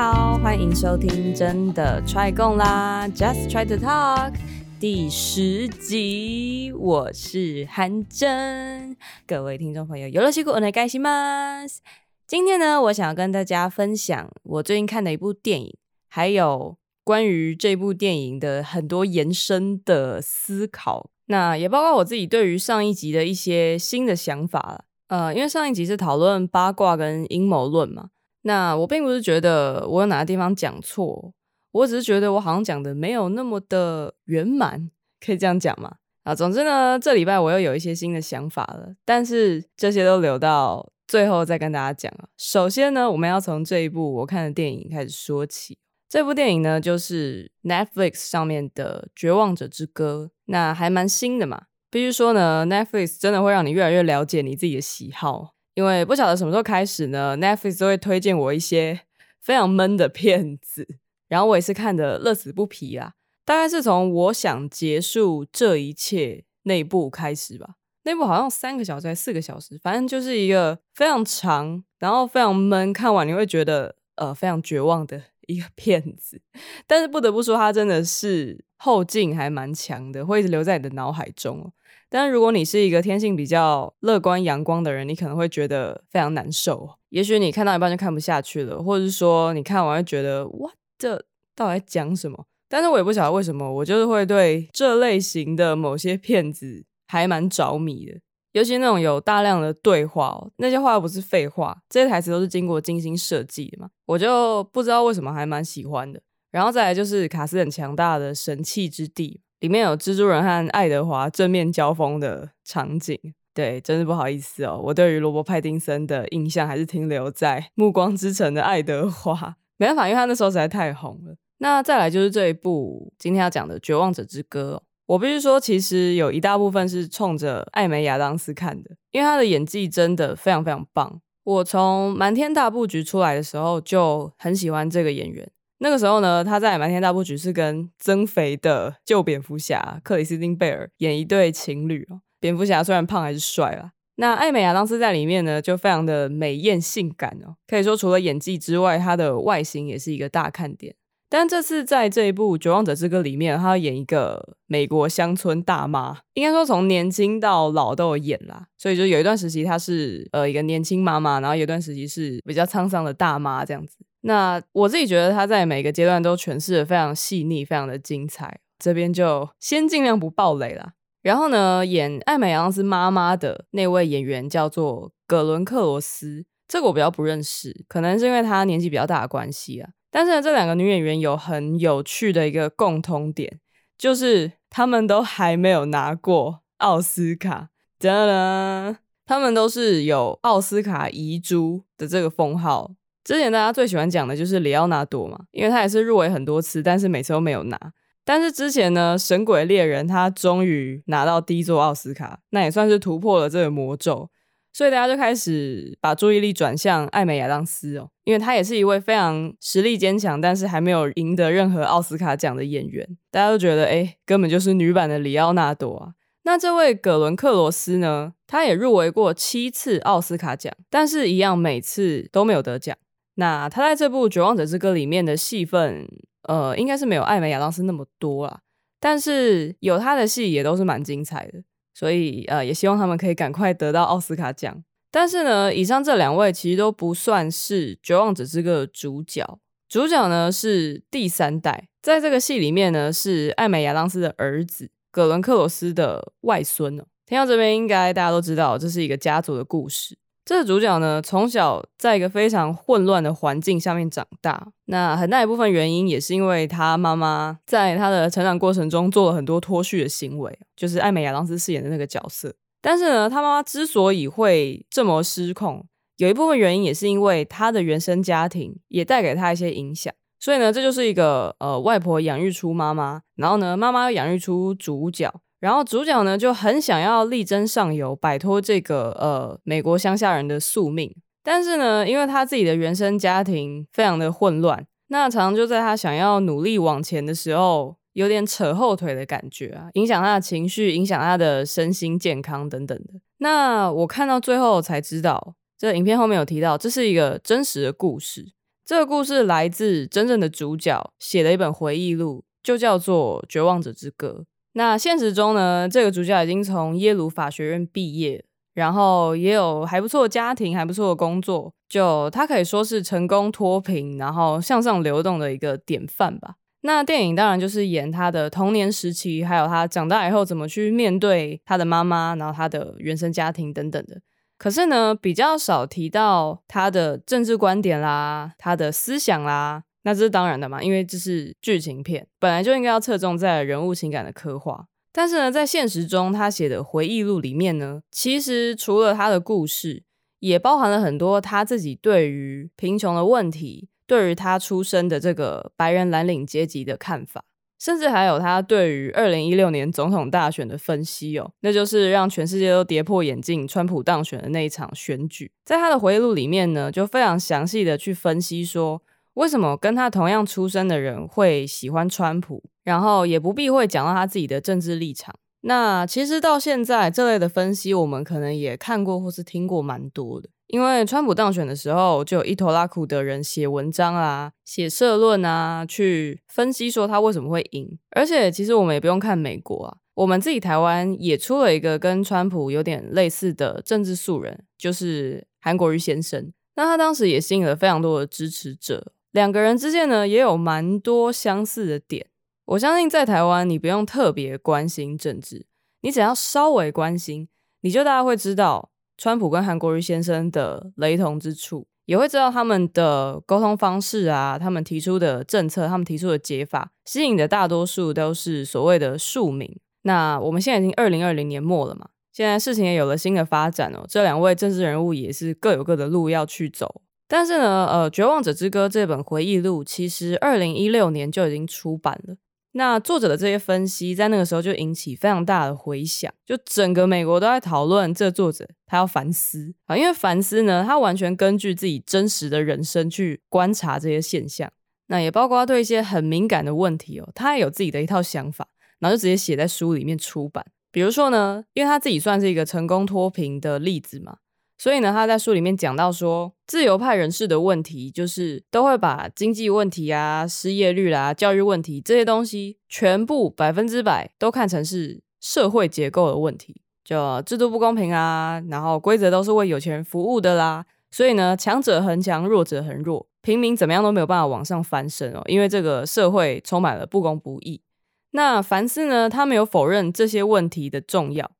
好，欢迎收听真的 try 共啦，Just try to talk 第十集，我是韩真，各位听众朋友，よろしくお愿いします。今天呢，我想要跟大家分享我最近看的一部电影，还有关于这部电影的很多延伸的思考，那也包括我自己对于上一集的一些新的想法了。呃，因为上一集是讨论八卦跟阴谋论嘛。 那我并不是觉得我有哪个地方讲错，我只是觉得我好像讲的没有那么的圆满，可以这样讲吗？啊，总之呢，这礼拜我又有一些新的想法了，但是这些都留到最后再跟大家讲。首先呢，我们要从这一部我看的电影开始说起。这部电影呢，就是 Netflix 上面的《绝望者之歌》，那还蛮新的嘛。必须说呢，Netflix 真的会让你越来越了解你自己的喜好。因为不晓得什么时候开始呢，Netflix 都会推荐我一些非常闷的片子，然后我也是看得乐此不疲啊。大概是从我想结束这一切那一部开始吧，那部好像三个小时还是四个小时，反正就是一个非常长，然后非常闷，看完你会觉得呃非常绝望的一个片子。但是不得不说，它真的是后劲还蛮强的，会一直留在你的脑海中。但如果你是一个天性比较乐观阳光的人，你可能会觉得非常难受。也许你看到一半就看不下去了，或者是说你看完会觉得哇，这到底在讲什么？但是我也不晓得为什么，我就是会对这类型的某些片子还蛮着迷的。尤其那种有大量的对话哦，那些话又不是废话，这些台词都是经过精心设计的嘛，我就不知道为什么还蛮喜欢的。然后再来就是卡斯很强大的神器之地。里面有蜘蛛人和爱德华正面交锋的场景，对，真是不好意思哦，我对于罗伯·派丁森的印象还是停留在《暮光之城》的爱德华，没办法，因为他那时候实在太红了。那再来就是这一部今天要讲的《绝望者之歌》，我必须说，其实有一大部分是冲着艾美亚当斯看的，因为他的演技真的非常非常棒。我从《瞒天大布局》出来的时候就很喜欢这个演员。那个时候呢，他在《瞒天大布局》是跟增肥的旧蝙蝠侠克里斯汀贝尔演一对情侣哦。蝙蝠侠虽然胖还是帅啦。那艾美亚当斯在里面呢，就非常的美艳性感哦。可以说除了演技之外，她的外形也是一个大看点。但这次在这一部《绝望者之歌》里面，她要演一个美国乡村大妈，应该说从年轻到老都有演啦。所以就有一段时期她是呃一个年轻妈妈，然后有一段时期是比较沧桑的大妈这样子。那我自己觉得他在每个阶段都诠释的非常细腻，非常的精彩。这边就先尽量不爆雷啦。然后呢，演艾美亚当斯妈妈的那位演员叫做葛伦克罗斯，这个我比较不认识，可能是因为他年纪比较大的关系啊。但是呢，这两个女演员有很有趣的一个共通点，就是他们都还没有拿过奥斯卡。哒啦，他们都是有奥斯卡遗珠的这个封号。之前大家最喜欢讲的就是里奥纳多嘛，因为他也是入围很多次，但是每次都没有拿。但是之前呢，《神鬼猎人》他终于拿到第一座奥斯卡，那也算是突破了这个魔咒。所以大家就开始把注意力转向艾美亚当斯哦，因为他也是一位非常实力坚强，但是还没有赢得任何奥斯卡奖的演员。大家都觉得，哎，根本就是女版的里奥纳多啊。那这位葛伦克罗斯呢，他也入围过七次奥斯卡奖，但是一样每次都没有得奖。那他在这部《绝望者之歌》里面的戏份，呃，应该是没有艾美亚当斯那么多啦，但是有他的戏也都是蛮精彩的，所以呃，也希望他们可以赶快得到奥斯卡奖。但是呢，以上这两位其实都不算是《绝望者之歌》的主角，主角呢是第三代，在这个戏里面呢是艾美亚当斯的儿子葛伦克罗斯的外孙哦。听到这边，应该大家都知道这是一个家族的故事。这个主角呢，从小在一个非常混乱的环境下面长大。那很大一部分原因也是因为他妈妈在他的成长过程中做了很多脱序的行为，就是艾美亚当斯饰演的那个角色。但是呢，他妈妈之所以会这么失控，有一部分原因也是因为他的原生家庭也带给他一些影响。所以呢，这就是一个呃外婆养育出妈妈，然后呢，妈妈又养育出主角。然后主角呢就很想要力争上游，摆脱这个呃美国乡下人的宿命。但是呢，因为他自己的原生家庭非常的混乱，那常常就在他想要努力往前的时候，有点扯后腿的感觉啊，影响他的情绪，影响他的身心健康等等的。那我看到最后才知道，这影片后面有提到，这是一个真实的故事。这个故事来自真正的主角写的一本回忆录，就叫做《绝望者之歌》。那现实中呢，这个主角已经从耶鲁法学院毕业，然后也有还不错的家庭，还不错的工作，就他可以说是成功脱贫，然后向上流动的一个典范吧。那电影当然就是演他的童年时期，还有他长大以后怎么去面对他的妈妈，然后他的原生家庭等等的。可是呢，比较少提到他的政治观点啦，他的思想啦。那这是当然的嘛，因为这是剧情片，本来就应该要侧重在人物情感的刻画。但是呢，在现实中，他写的回忆录里面呢，其实除了他的故事，也包含了很多他自己对于贫穷的问题。对于他出生的这个白人蓝领阶级的看法，甚至还有他对于二零一六年总统大选的分析哦，那就是让全世界都跌破眼镜，川普当选的那一场选举。在他的回忆录里面呢，就非常详细的去分析说，为什么跟他同样出身的人会喜欢川普，然后也不避讳讲到他自己的政治立场。那其实到现在这类的分析，我们可能也看过或是听过蛮多的。因为川普当选的时候，就有一拖拉苦的人写文章啊、写社论啊，去分析说他为什么会赢。而且，其实我们也不用看美国啊，我们自己台湾也出了一个跟川普有点类似的政治素人，就是韩国瑜先生。那他当时也吸引了非常多的支持者，两个人之间呢也有蛮多相似的点。我相信在台湾，你不用特别关心政治，你只要稍微关心，你就大概会知道。川普跟韩国瑜先生的雷同之处，也会知道他们的沟通方式啊，他们提出的政策，他们提出的解法，吸引的大多数都是所谓的庶民。那我们现在已经二零二零年末了嘛，现在事情也有了新的发展哦。这两位政治人物也是各有各的路要去走。但是呢，呃，《绝望者之歌》这本回忆录其实二零一六年就已经出版了。那作者的这些分析，在那个时候就引起非常大的回响，就整个美国都在讨论这作者他要反思啊，因为反思呢，他完全根据自己真实的人生去观察这些现象，那也包括对一些很敏感的问题哦，他也有自己的一套想法，然后就直接写在书里面出版。比如说呢，因为他自己算是一个成功脱贫的例子嘛。所以呢，他在书里面讲到说，自由派人士的问题就是都会把经济问题啊、失业率啦、啊、教育问题这些东西，全部百分之百都看成是社会结构的问题，就制度不公平啊，然后规则都是为有钱人服务的啦。所以呢，强者恒强，弱者恒弱，平民怎么样都没有办法往上翻身哦，因为这个社会充满了不公不义。那凡斯呢，他没有否认这些问题的重要。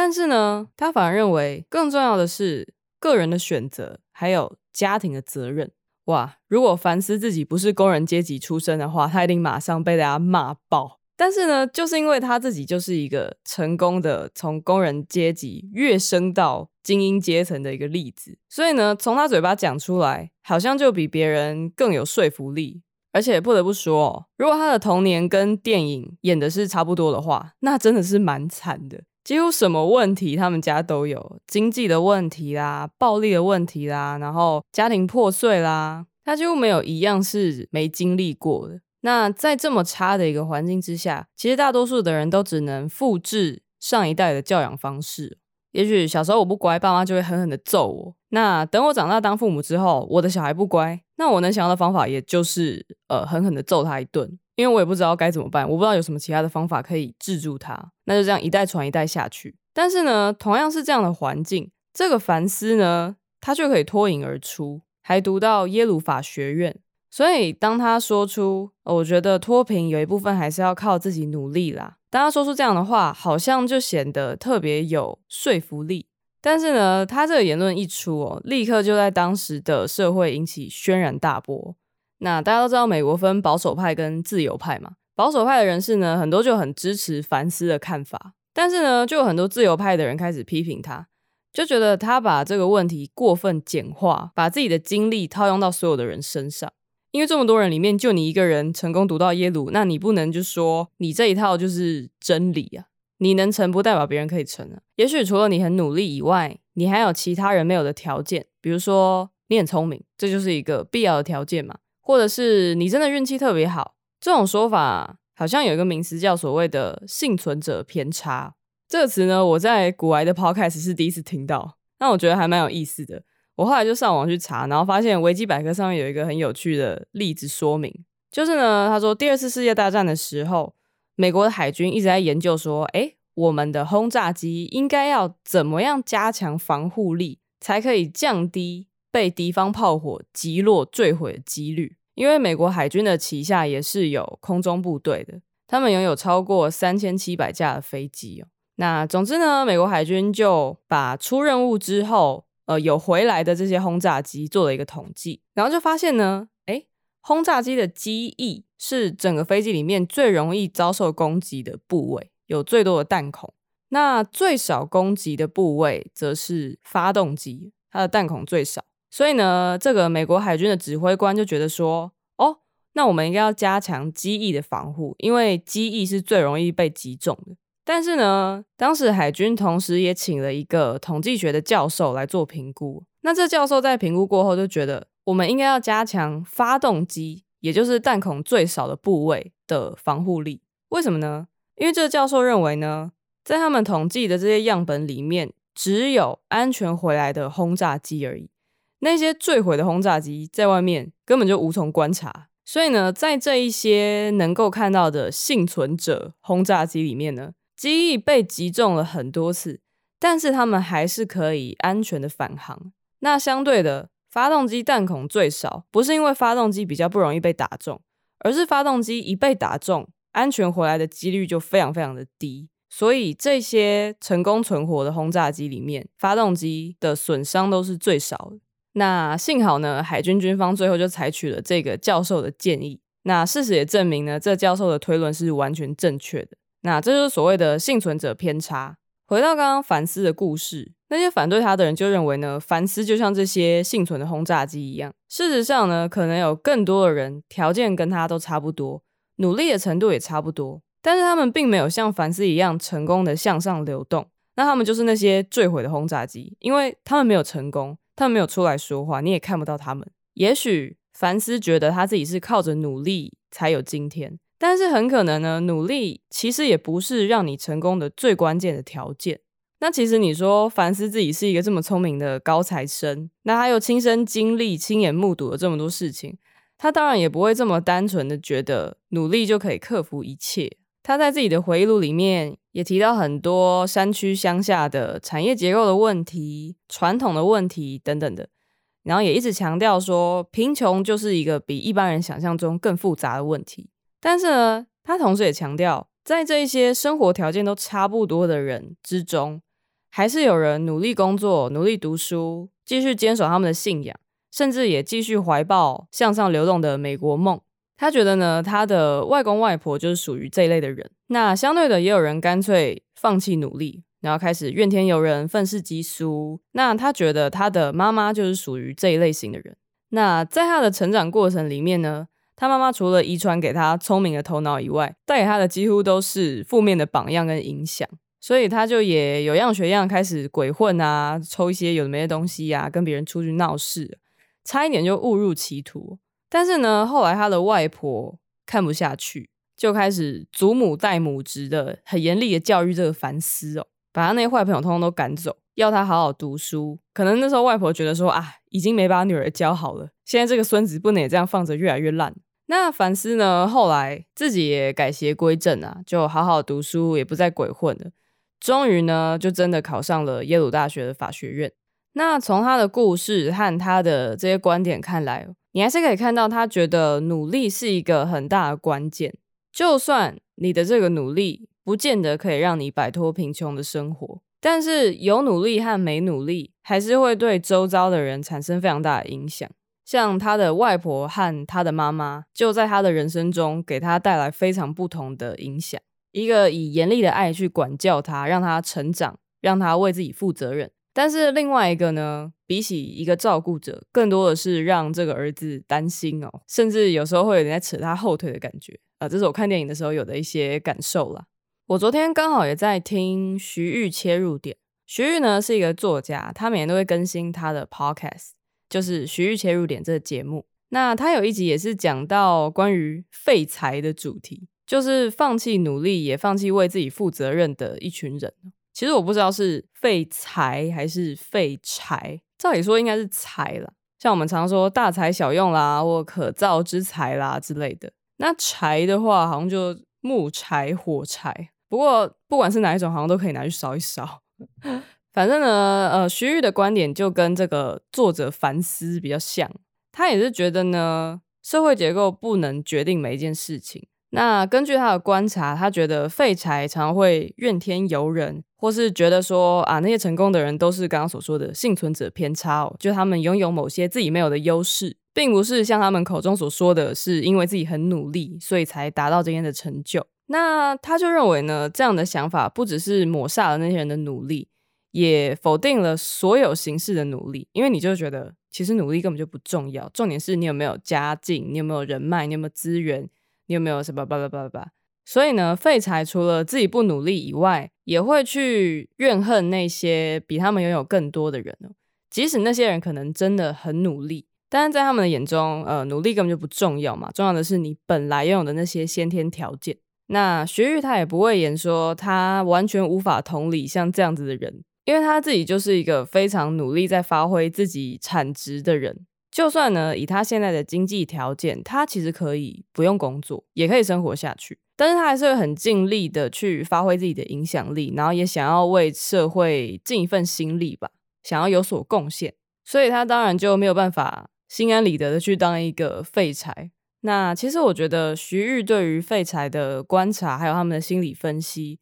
但是呢，他反而认为更重要的是个人的选择，还有家庭的责任。哇，如果凡斯自己不是工人阶级出身的话，他一定马上被大家骂爆。但是呢，就是因为他自己就是一个成功的从工人阶级跃升到精英阶层的一个例子，所以呢，从他嘴巴讲出来，好像就比别人更有说服力。而且不得不说哦，如果他的童年跟电影演的是差不多的话，那真的是蛮惨的。几乎什么问题他们家都有，经济的问题啦，暴力的问题啦，然后家庭破碎啦，他几乎没有一样是没经历过的。那在这么差的一个环境之下，其实大多数的人都只能复制上一代的教养方式。也许小时候我不乖，爸妈就会狠狠的揍我。那等我长大当父母之后，我的小孩不乖，那我能想到的方法也就是呃狠狠的揍他一顿。因为我也不知道该怎么办，我不知道有什么其他的方法可以制住它，那就这样一代传一代下去。但是呢，同样是这样的环境，这个凡斯呢，他却可以脱颖而出，还读到耶鲁法学院。所以当他说出，我觉得脱贫有一部分还是要靠自己努力啦。当他说出这样的话，好像就显得特别有说服力。但是呢，他这个言论一出哦，立刻就在当时的社会引起轩然大波。那大家都知道，美国分保守派跟自由派嘛。保守派的人士呢，很多就很支持凡斯的看法，但是呢，就有很多自由派的人开始批评他，就觉得他把这个问题过分简化，把自己的经历套用到所有的人身上。因为这么多人里面，就你一个人成功读到耶鲁，那你不能就说你这一套就是真理啊。你能成，不代表别人可以成啊。也许除了你很努力以外，你还有其他人没有的条件，比如说你很聪明，这就是一个必要的条件嘛。或者是你真的运气特别好，这种说法好像有一个名词叫所谓的幸存者偏差。这个词呢，我在古埃的 podcast 是第一次听到，那我觉得还蛮有意思的。我后来就上网去查，然后发现维基百科上面有一个很有趣的例子说明，就是呢，他说第二次世界大战的时候，美国的海军一直在研究说，诶，我们的轰炸机应该要怎么样加强防护力，才可以降低被敌方炮火击落坠毁的几率。因为美国海军的旗下也是有空中部队的，他们拥有超过三千七百架的飞机哦。那总之呢，美国海军就把出任务之后，呃，有回来的这些轰炸机做了一个统计，然后就发现呢，诶，轰炸机的机翼是整个飞机里面最容易遭受攻击的部位，有最多的弹孔。那最少攻击的部位则是发动机，它的弹孔最少。所以呢，这个美国海军的指挥官就觉得说，哦，那我们应该要加强机翼的防护，因为机翼是最容易被击中的。但是呢，当时海军同时也请了一个统计学的教授来做评估。那这教授在评估过后就觉得，我们应该要加强发动机，也就是弹孔最少的部位的防护力。为什么呢？因为这个教授认为呢，在他们统计的这些样本里面，只有安全回来的轰炸机而已。那些坠毁的轰炸机在外面根本就无从观察，所以呢，在这一些能够看到的幸存者轰炸机里面呢，机翼被击中了很多次，但是他们还是可以安全的返航。那相对的，发动机弹孔最少，不是因为发动机比较不容易被打中，而是发动机一被打中，安全回来的几率就非常非常的低。所以这些成功存活的轰炸机里面，发动机的损伤都是最少的。那幸好呢，海军军方最后就采取了这个教授的建议。那事实也证明呢，这教授的推论是完全正确的。那这就是所谓的幸存者偏差。回到刚刚凡斯的故事，那些反对他的人就认为呢，凡斯就像这些幸存的轰炸机一样。事实上呢，可能有更多的人条件跟他都差不多，努力的程度也差不多，但是他们并没有像凡斯一样成功的向上流动。那他们就是那些坠毁的轰炸机，因为他们没有成功。他们没有出来说话，你也看不到他们。也许凡斯觉得他自己是靠着努力才有今天，但是很可能呢，努力其实也不是让你成功的最关键的条件。那其实你说凡斯自己是一个这么聪明的高材生，那他又亲身经历、亲眼目睹了这么多事情，他当然也不会这么单纯的觉得努力就可以克服一切。他在自己的回忆录里面也提到很多山区乡下的产业结构的问题、传统的问题等等的，然后也一直强调说，贫穷就是一个比一般人想象中更复杂的问题。但是呢，他同时也强调，在这一些生活条件都差不多的人之中，还是有人努力工作、努力读书，继续坚守他们的信仰，甚至也继续怀抱向上流动的美国梦。他觉得呢，他的外公外婆就是属于这一类的人。那相对的，也有人干脆放弃努力，然后开始怨天尤人、愤世嫉俗。那他觉得他的妈妈就是属于这一类型的人。那在他的成长过程里面呢，他妈妈除了遗传给他聪明的头脑以外，带给他的几乎都是负面的榜样跟影响。所以他就也有样学样，开始鬼混啊，抽一些有的没的东西啊，跟别人出去闹事，差一点就误入歧途。但是呢，后来他的外婆看不下去，就开始祖母带母职的很严厉的教育这个凡斯哦，把他那些坏朋友通通都赶走，要他好好读书。可能那时候外婆觉得说啊，已经没把女儿教好了，现在这个孙子不能也这样放着越来越烂。那凡斯呢，后来自己也改邪归正啊，就好好读书，也不再鬼混了。终于呢，就真的考上了耶鲁大学的法学院。那从他的故事和他的这些观点看来，你还是可以看到，他觉得努力是一个很大的关键。就算你的这个努力不见得可以让你摆脱贫穷的生活，但是有努力和没努力，还是会对周遭的人产生非常大的影响。像他的外婆和他的妈妈，就在他的人生中给他带来非常不同的影响。一个以严厉的爱去管教他，让他成长，让他为自己负责任。但是另外一个呢，比起一个照顾者，更多的是让这个儿子担心哦，甚至有时候会有点在扯他后腿的感觉啊、呃。这是我看电影的时候有的一些感受啦。我昨天刚好也在听徐玉切入点，徐玉呢是一个作家，他每年都会更新他的 podcast，就是徐玉切入点这个节目。那他有一集也是讲到关于废材的主题，就是放弃努力也放弃为自己负责任的一群人。其实我不知道是废柴还是废柴，照理说应该是财啦，像我们常说大材小用啦，或可造之材啦之类的。那柴的话，好像就木柴、火柴。不过不管是哪一种，好像都可以拿去烧一烧。反正呢，呃，徐玉的观点就跟这个作者凡斯比较像，他也是觉得呢，社会结构不能决定每一件事情。那根据他的观察，他觉得废柴常会怨天尤人，或是觉得说啊，那些成功的人都是刚刚所说的幸存者偏差哦，就他们拥有某些自己没有的优势，并不是像他们口中所说的是因为自己很努力，所以才达到今天的成就。那他就认为呢，这样的想法不只是抹杀了那些人的努力，也否定了所有形式的努力，因为你就觉得其实努力根本就不重要，重点是你有没有家境，你有没有人脉，你有没有资源。你有没有什么巴拉巴拉巴？所以呢，废柴除了自己不努力以外，也会去怨恨那些比他们拥有更多的人。即使那些人可能真的很努力，但是在他们的眼中，呃，努力根本就不重要嘛。重要的是你本来拥有的那些先天条件。那学玉他也不会言说他完全无法同理像这样子的人，因为他自己就是一个非常努力在发挥自己产值的人。就算呢，以他现在的经济条件，他其实可以不用工作，也可以生活下去。但是他还是会很尽力的去发挥自己的影响力，然后也想要为社会尽一份心力吧，想要有所贡献。所以他当然就没有办法心安理得的去当一个废柴。那其实我觉得徐玉对于废柴的观察，还有他们的心理分析，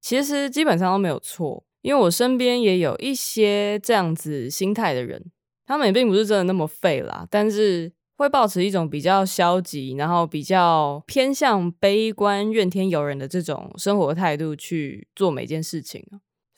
其实基本上都没有错，因为我身边也有一些这样子心态的人。他们也并不是真的那么废啦，但是会抱持一种比较消极，然后比较偏向悲观、怨天尤人的这种生活态度去做每件事情。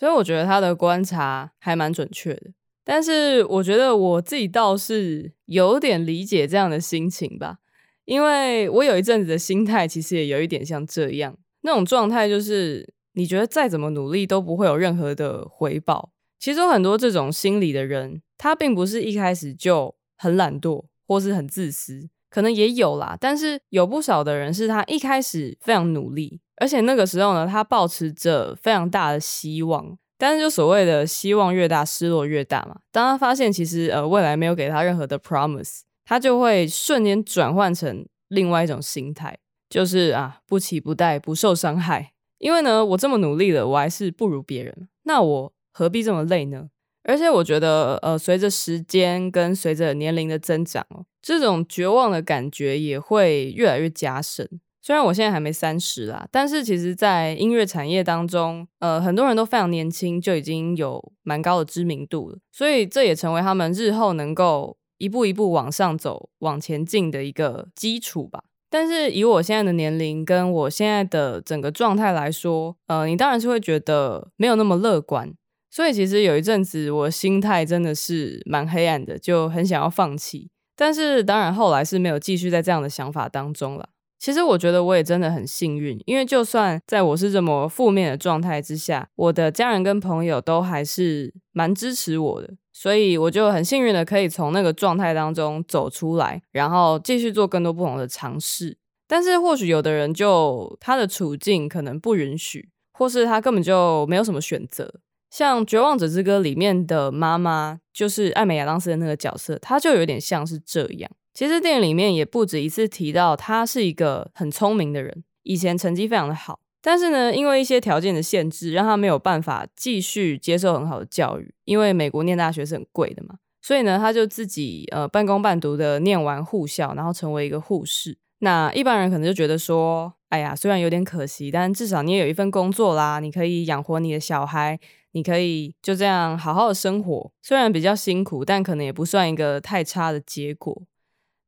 所以我觉得他的观察还蛮准确的。但是我觉得我自己倒是有点理解这样的心情吧，因为我有一阵子的心态其实也有一点像这样，那种状态就是你觉得再怎么努力都不会有任何的回报。其实有很多这种心理的人，他并不是一开始就很懒惰或是很自私，可能也有啦。但是有不少的人是他一开始非常努力，而且那个时候呢，他抱持着非常大的希望。但是就所谓的希望越大，失落越大嘛。当他发现其实呃未来没有给他任何的 promise，他就会瞬间转换成另外一种心态，就是啊不期不待，不受伤害。因为呢，我这么努力了，我还是不如别人，那我。何必这么累呢？而且我觉得，呃，随着时间跟随着年龄的增长哦，这种绝望的感觉也会越来越加深。虽然我现在还没三十啦，但是其实，在音乐产业当中，呃，很多人都非常年轻，就已经有蛮高的知名度了。所以这也成为他们日后能够一步一步往上走、往前进的一个基础吧。但是以我现在的年龄跟我现在的整个状态来说，呃，你当然是会觉得没有那么乐观。所以其实有一阵子，我心态真的是蛮黑暗的，就很想要放弃。但是当然后来是没有继续在这样的想法当中了。其实我觉得我也真的很幸运，因为就算在我是这么负面的状态之下，我的家人跟朋友都还是蛮支持我的。所以我就很幸运的可以从那个状态当中走出来，然后继续做更多不同的尝试。但是或许有的人就他的处境可能不允许，或是他根本就没有什么选择。像《绝望者之歌》里面的妈妈，就是艾美亚当斯的那个角色，她就有点像是这样。其实电影里面也不止一次提到，她是一个很聪明的人，以前成绩非常的好，但是呢，因为一些条件的限制，让她没有办法继续接受很好的教育。因为美国念大学是很贵的嘛，所以呢，她就自己呃半工半读的念完护校，然后成为一个护士。那一般人可能就觉得说，哎呀，虽然有点可惜，但至少你也有一份工作啦，你可以养活你的小孩。你可以就这样好好的生活，虽然比较辛苦，但可能也不算一个太差的结果。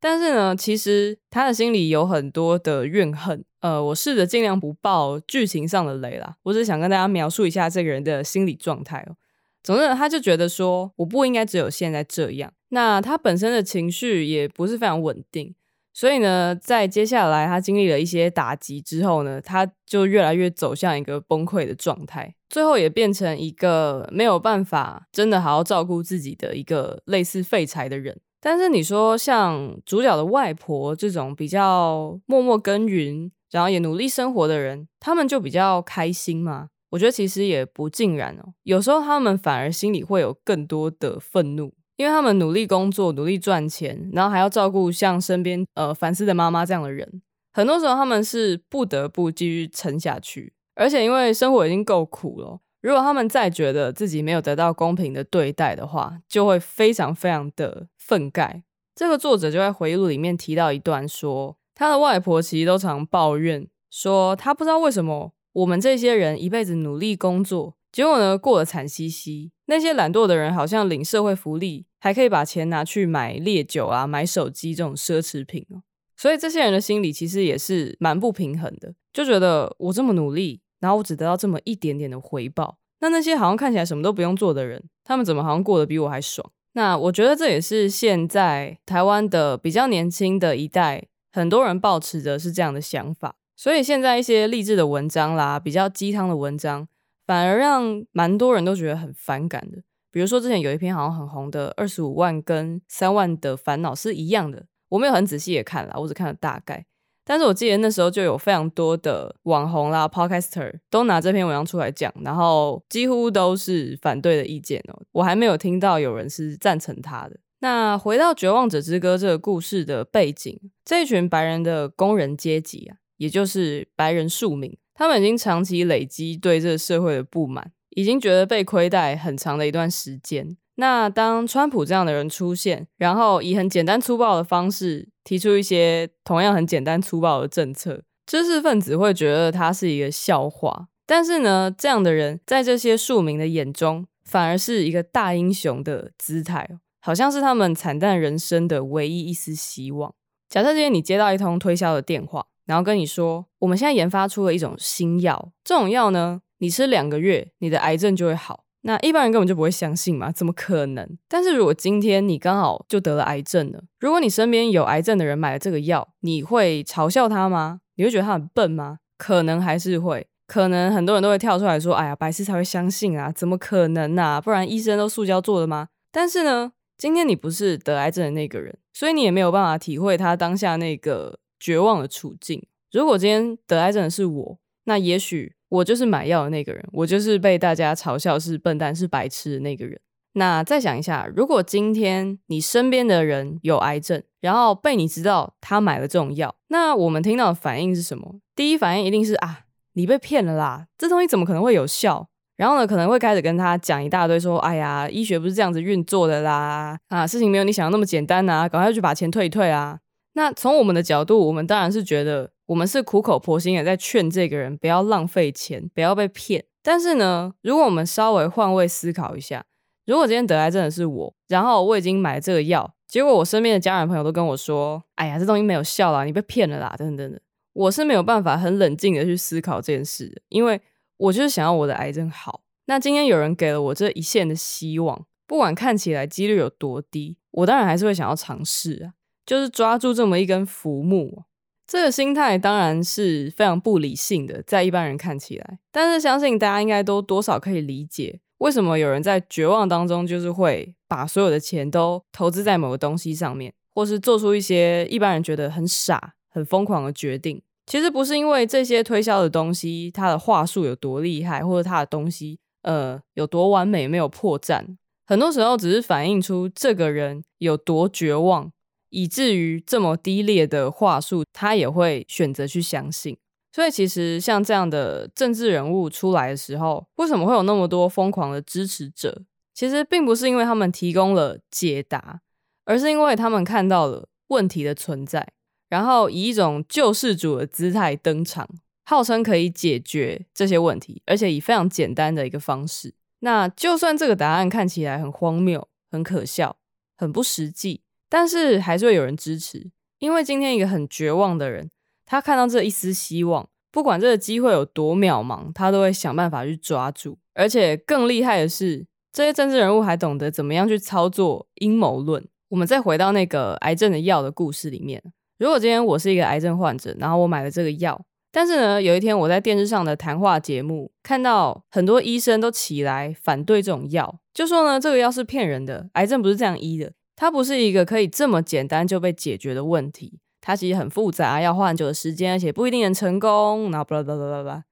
但是呢，其实他的心里有很多的怨恨。呃，我试着尽量不爆剧情上的雷啦，我只是想跟大家描述一下这个人的心理状态哦。总之，他就觉得说，我不应该只有现在这样。那他本身的情绪也不是非常稳定。所以呢，在接下来他经历了一些打击之后呢，他就越来越走向一个崩溃的状态，最后也变成一个没有办法真的好好照顾自己的一个类似废柴的人。但是你说像主角的外婆这种比较默默耕耘，然后也努力生活的人，他们就比较开心吗？我觉得其实也不尽然哦，有时候他们反而心里会有更多的愤怒。因为他们努力工作，努力赚钱，然后还要照顾像身边呃烦丝的妈妈这样的人，很多时候他们是不得不继续撑下去。而且因为生活已经够苦了，如果他们再觉得自己没有得到公平的对待的话，就会非常非常的愤慨。这个作者就在回忆录里面提到一段说，他的外婆其实都常抱怨说，他不知道为什么我们这些人一辈子努力工作。结果呢，过得惨兮兮。那些懒惰的人好像领社会福利，还可以把钱拿去买烈酒啊、买手机这种奢侈品哦。所以这些人的心里其实也是蛮不平衡的，就觉得我这么努力，然后我只得到这么一点点的回报。那那些好像看起来什么都不用做的人，他们怎么好像过得比我还爽？那我觉得这也是现在台湾的比较年轻的一代，很多人抱持的是这样的想法。所以现在一些励志的文章啦，比较鸡汤的文章。反而让蛮多人都觉得很反感的。比如说之前有一篇好像很红的《二十五万跟三万的烦恼》是一样的，我没有很仔细也看了，我只看了大概。但是我记得那时候就有非常多的网红啦、Podcaster 都拿这篇文章出来讲，然后几乎都是反对的意见哦。我还没有听到有人是赞成他的。那回到《绝望者之歌》这个故事的背景，这一群白人的工人阶级啊，也就是白人庶民。他们已经长期累积对这个社会的不满，已经觉得被亏待很长的一段时间。那当川普这样的人出现，然后以很简单粗暴的方式提出一些同样很简单粗暴的政策，知识分子会觉得他是一个笑话。但是呢，这样的人在这些庶民的眼中，反而是一个大英雄的姿态，好像是他们惨淡人生的唯一一丝希望。假设今天你接到一通推销的电话。然后跟你说，我们现在研发出了一种新药，这种药呢，你吃两个月，你的癌症就会好。那一般人根本就不会相信嘛，怎么可能？但是如果今天你刚好就得了癌症了，如果你身边有癌症的人买了这个药，你会嘲笑他吗？你会觉得他很笨吗？可能还是会，可能很多人都会跳出来说，哎呀，白痴才会相信啊，怎么可能啊？不然医生都塑胶做的吗？但是呢，今天你不是得癌症的那个人，所以你也没有办法体会他当下那个。绝望的处境。如果今天得癌症的是我，那也许我就是买药的那个人，我就是被大家嘲笑是笨蛋、是白痴的那个人。那再想一下，如果今天你身边的人有癌症，然后被你知道他买了这种药，那我们听到的反应是什么？第一反应一定是啊，你被骗了啦，这东西怎么可能会有效？然后呢，可能会开始跟他讲一大堆，说，哎呀，医学不是这样子运作的啦，啊，事情没有你想的那么简单呐，赶快去把钱退一退啊。那从我们的角度，我们当然是觉得我们是苦口婆心的在劝这个人不要浪费钱，不要被骗。但是呢，如果我们稍微换位思考一下，如果今天得癌症的是我，然后我已经买了这个药，结果我身边的家人朋友都跟我说：“哎呀，这东西没有效啦，你被骗了啦，等等等。”我是没有办法很冷静的去思考这件事，因为我就是想要我的癌症好。那今天有人给了我这一线的希望，不管看起来几率有多低，我当然还是会想要尝试啊。就是抓住这么一根浮木，这个心态当然是非常不理性的，在一般人看起来。但是相信大家应该都多少可以理解，为什么有人在绝望当中，就是会把所有的钱都投资在某个东西上面，或是做出一些一般人觉得很傻、很疯狂的决定。其实不是因为这些推销的东西，它的话术有多厉害，或者它的东西呃有多完美，没有破绽。很多时候只是反映出这个人有多绝望。以至于这么低劣的话术，他也会选择去相信。所以，其实像这样的政治人物出来的时候，为什么会有那么多疯狂的支持者？其实并不是因为他们提供了解答，而是因为他们看到了问题的存在，然后以一种救世主的姿态登场，号称可以解决这些问题，而且以非常简单的一个方式。那就算这个答案看起来很荒谬、很可笑、很不实际。但是还是会有人支持，因为今天一个很绝望的人，他看到这一丝希望，不管这个机会有多渺茫，他都会想办法去抓住。而且更厉害的是，这些政治人物还懂得怎么样去操作阴谋论。我们再回到那个癌症的药的故事里面，如果今天我是一个癌症患者，然后我买了这个药，但是呢，有一天我在电视上的谈话节目看到很多医生都起来反对这种药，就说呢，这个药是骗人的，癌症不是这样医的。它不是一个可以这么简单就被解决的问题，它其实很复杂，要花很久的时间，而且不一定能成功。然后巴拉巴拉巴拉，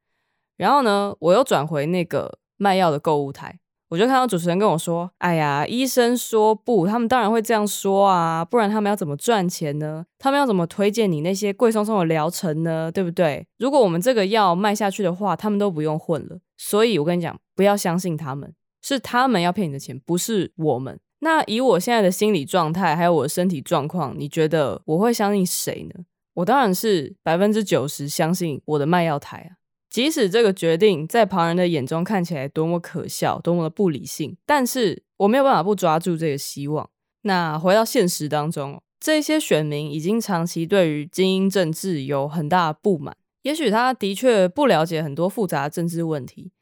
然后呢，我又转回那个卖药的购物台，我就看到主持人跟我说：“哎呀，医生说不，他们当然会这样说啊，不然他们要怎么赚钱呢？他们要怎么推荐你那些贵松松的疗程呢？对不对？如果我们这个药卖下去的话，他们都不用混了。所以我跟你讲，不要相信他们，是他们要骗你的钱，不是我们。那以我现在的心理状态，还有我的身体状况，你觉得我会相信谁呢？我当然是百分之九十相信我的卖药台啊。”即使这个决定在旁人的眼中看起来多么可笑，多么的不理性，但是我没有办法不抓住这个希望。那回到现实当中，这些选民已经长期对于精英政治有很大的不满。也许他的确不了解很多复杂的政治问题，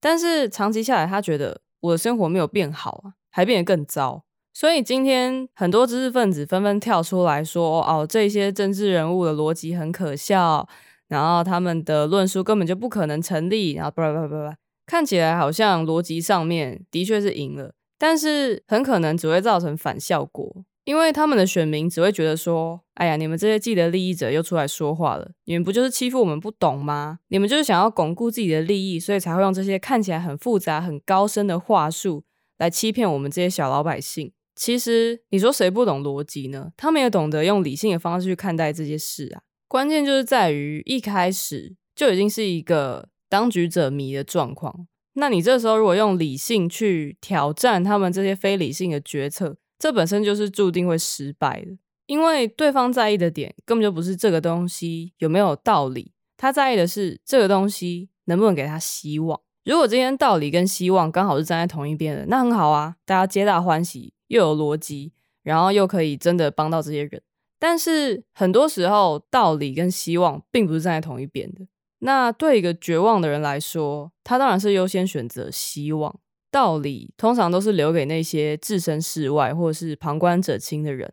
但是长期下来，他觉得我的生活没有变好啊，还变得更糟。所以今天很多知识分子纷纷跳出来说：“哦，这些政治人物的逻辑很可笑。”然后他们的论述根本就不可能成立，然后叭叭叭叭，看起来好像逻辑上面的确是赢了，但是很可能只会造成反效果，因为他们的选民只会觉得说：“哎呀，你们这些既得利益者又出来说话了，你们不就是欺负我们不懂吗？你们就是想要巩固自己的利益，所以才会用这些看起来很复杂、很高深的话术来欺骗我们这些小老百姓。其实你说谁不懂逻辑呢？他们也懂得用理性的方式去看待这些事啊。”关键就是在于一开始就已经是一个当局者迷的状况。那你这时候如果用理性去挑战他们这些非理性的决策，这本身就是注定会失败的。因为对方在意的点根本就不是这个东西有没有道理，他在意的是这个东西能不能给他希望。如果今天道理跟希望刚好是站在同一边的，那很好啊，大家皆大欢喜，又有逻辑，然后又可以真的帮到这些人。但是很多时候，道理跟希望并不是站在同一边的。那对一个绝望的人来说，他当然是优先选择希望。道理通常都是留给那些置身事外或者是旁观者清的人。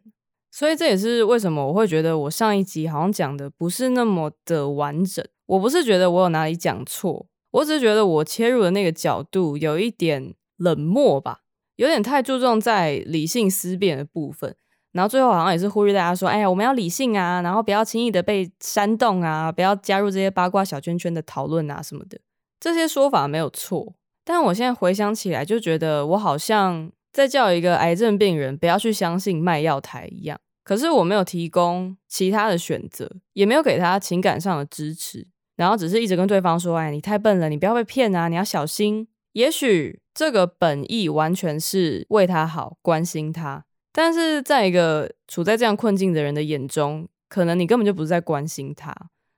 所以这也是为什么我会觉得我上一集好像讲的不是那么的完整。我不是觉得我有哪里讲错，我只是觉得我切入的那个角度有一点冷漠吧，有点太注重在理性思辨的部分。然后最后好像也是呼吁大家说：“哎呀，我们要理性啊，然后不要轻易的被煽动啊，不要加入这些八卦小圈圈的讨论啊什么的。”这些说法没有错，但我现在回想起来，就觉得我好像在叫一个癌症病人不要去相信卖药台一样。可是我没有提供其他的选择，也没有给他情感上的支持，然后只是一直跟对方说：“哎，你太笨了，你不要被骗啊，你要小心。”也许这个本意完全是为他好，关心他。但是在一个处在这样困境的人的眼中，可能你根本就不是在关心他，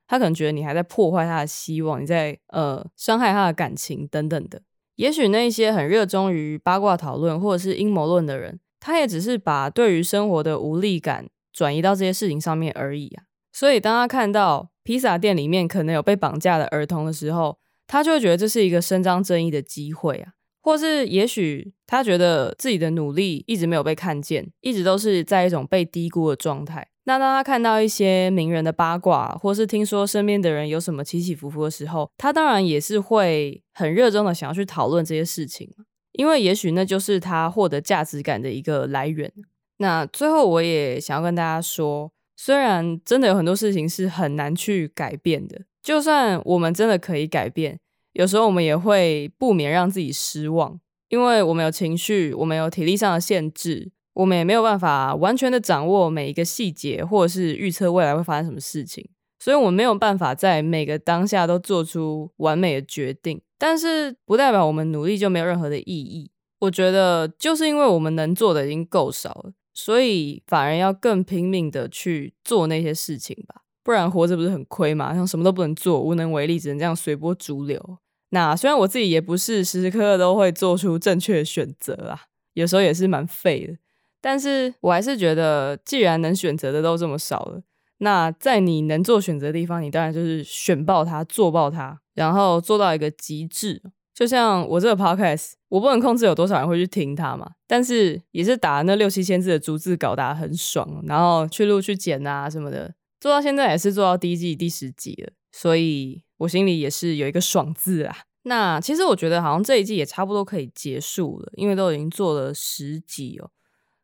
他可能觉得你还在破坏他的希望，你在呃伤害他的感情等等的。也许那些很热衷于八卦讨论或者是阴谋论的人，他也只是把对于生活的无力感转移到这些事情上面而已啊。所以当他看到披萨店里面可能有被绑架的儿童的时候，他就会觉得这是一个伸张正义的机会啊。或是也许他觉得自己的努力一直没有被看见，一直都是在一种被低估的状态。那当他看到一些名人的八卦，或是听说身边的人有什么起起伏伏的时候，他当然也是会很热衷的想要去讨论这些事情，因为也许那就是他获得价值感的一个来源。那最后我也想要跟大家说，虽然真的有很多事情是很难去改变的，就算我们真的可以改变。有时候我们也会不免让自己失望，因为我们有情绪，我们有体力上的限制，我们也没有办法完全的掌握每一个细节，或者是预测未来会发生什么事情，所以我们没有办法在每个当下都做出完美的决定。但是不代表我们努力就没有任何的意义。我觉得就是因为我们能做的已经够少了，所以反而要更拼命的去做那些事情吧，不然活着不是很亏嘛？像什么都不能做，无能为力，只能这样随波逐流。那虽然我自己也不是时时刻刻都会做出正确的选择啊，有时候也是蛮废的，但是我还是觉得，既然能选择的都这么少了，那在你能做选择的地方，你当然就是选爆它，做爆它，然后做到一个极致。就像我这个 podcast，我不能控制有多少人会去听它嘛，但是也是打那六七千字的逐字稿，打得很爽，然后去录去剪啊什么的，做到现在也是做到第一季第十集了，所以。我心里也是有一个爽字啊。那其实我觉得好像这一季也差不多可以结束了，因为都已经做了十集哦，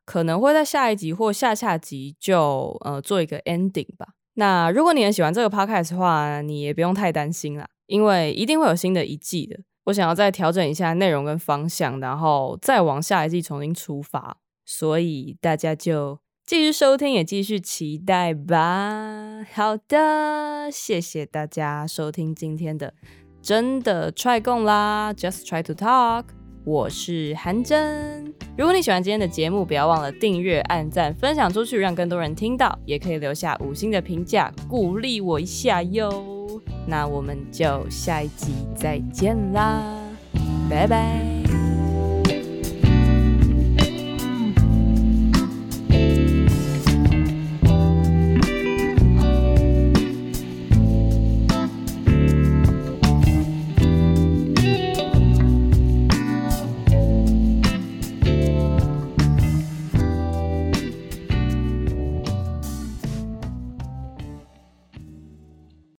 可能会在下一集或下下集就呃做一个 ending 吧。那如果你很喜欢这个 podcast 的话，你也不用太担心啦，因为一定会有新的一季的。我想要再调整一下内容跟方向，然后再往下一季重新出发，所以大家就继续收听，也继续期待吧。好的，谢谢大家收听今天的真的 try 共啦，Just try to talk。我是韩真。如果你喜欢今天的节目，不要忘了订阅、按赞、分享出去，让更多人听到，也可以留下五星的评价，鼓励我一下哟。那我们就下一集再见啦，拜拜。